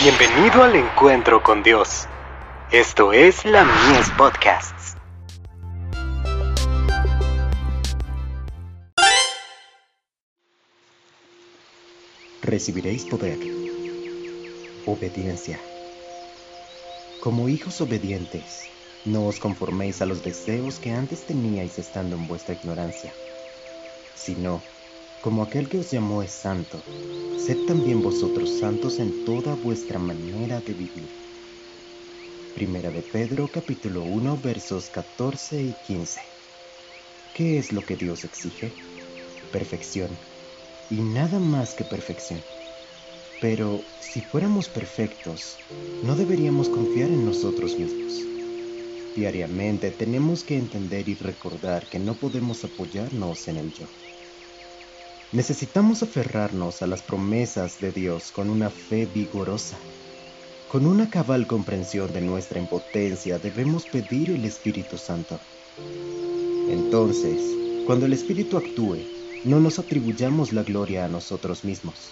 Bienvenido al encuentro con Dios. Esto es la Mies Podcasts. Recibiréis poder. Obediencia. Como hijos obedientes, no os conforméis a los deseos que antes teníais estando en vuestra ignorancia, sino como aquel que os llamó es santo, sed también vosotros santos en toda vuestra manera de vivir. Primera de Pedro capítulo 1 versos 14 y 15. ¿Qué es lo que Dios exige? Perfección. Y nada más que perfección. Pero si fuéramos perfectos, no deberíamos confiar en nosotros mismos. Diariamente tenemos que entender y recordar que no podemos apoyarnos en el yo. Necesitamos aferrarnos a las promesas de Dios con una fe vigorosa. Con una cabal comprensión de nuestra impotencia debemos pedir el Espíritu Santo. Entonces, cuando el Espíritu actúe, no nos atribuyamos la gloria a nosotros mismos.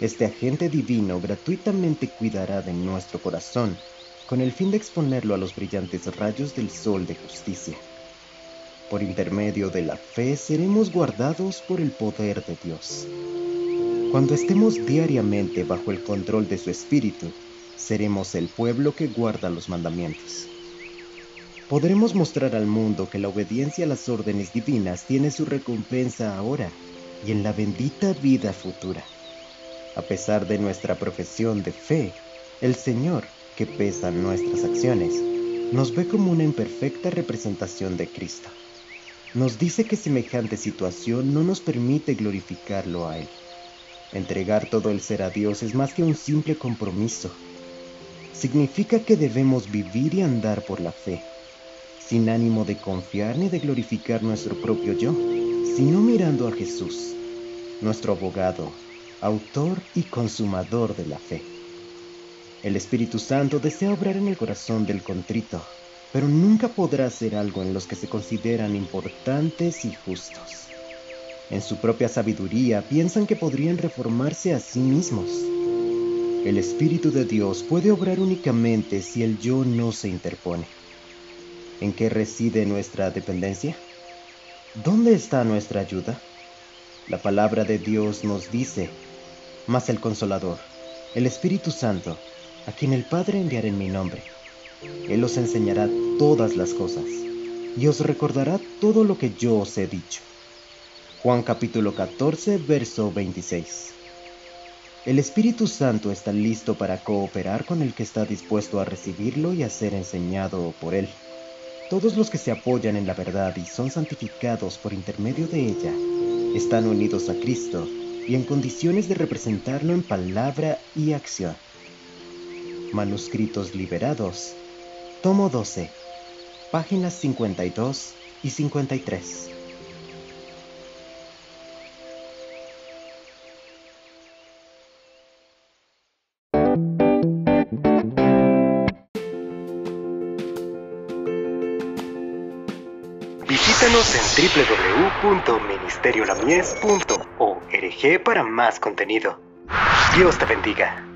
Este agente divino gratuitamente cuidará de nuestro corazón con el fin de exponerlo a los brillantes rayos del sol de justicia. Por intermedio de la fe seremos guardados por el poder de Dios. Cuando estemos diariamente bajo el control de su Espíritu, seremos el pueblo que guarda los mandamientos. Podremos mostrar al mundo que la obediencia a las órdenes divinas tiene su recompensa ahora y en la bendita vida futura. A pesar de nuestra profesión de fe, el Señor, que pesa nuestras acciones, nos ve como una imperfecta representación de Cristo nos dice que semejante situación no nos permite glorificarlo a Él. Entregar todo el ser a Dios es más que un simple compromiso. Significa que debemos vivir y andar por la fe, sin ánimo de confiar ni de glorificar nuestro propio yo, sino mirando a Jesús, nuestro abogado, autor y consumador de la fe. El Espíritu Santo desea obrar en el corazón del contrito pero nunca podrá hacer algo en los que se consideran importantes y justos. En su propia sabiduría piensan que podrían reformarse a sí mismos. El Espíritu de Dios puede obrar únicamente si el yo no se interpone. ¿En qué reside nuestra dependencia? ¿Dónde está nuestra ayuda? La palabra de Dios nos dice, mas el consolador, el Espíritu Santo, a quien el Padre enviará en mi nombre, Él os enseñará todas las cosas y os recordará todo lo que yo os he dicho. Juan capítulo 14, verso 26. El Espíritu Santo está listo para cooperar con el que está dispuesto a recibirlo y a ser enseñado por él. Todos los que se apoyan en la verdad y son santificados por intermedio de ella están unidos a Cristo y en condiciones de representarlo en palabra y acción. Manuscritos liberados. Tomo 12 páginas 52 y 53. Visítanos en www.ministeriolamies.org para más contenido. Dios te bendiga.